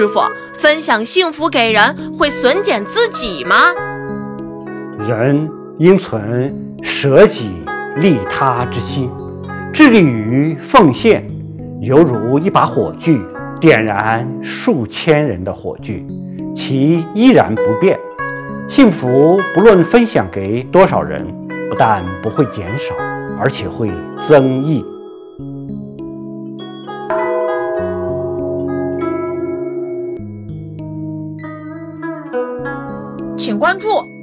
师傅，分享幸福给人会损减自己吗？人应存舍己利他之心，致力于奉献，犹如一把火炬，点燃数千人的火炬，其依然不变。幸福不论分享给多少人，不但不会减少，而且会增益。请关注。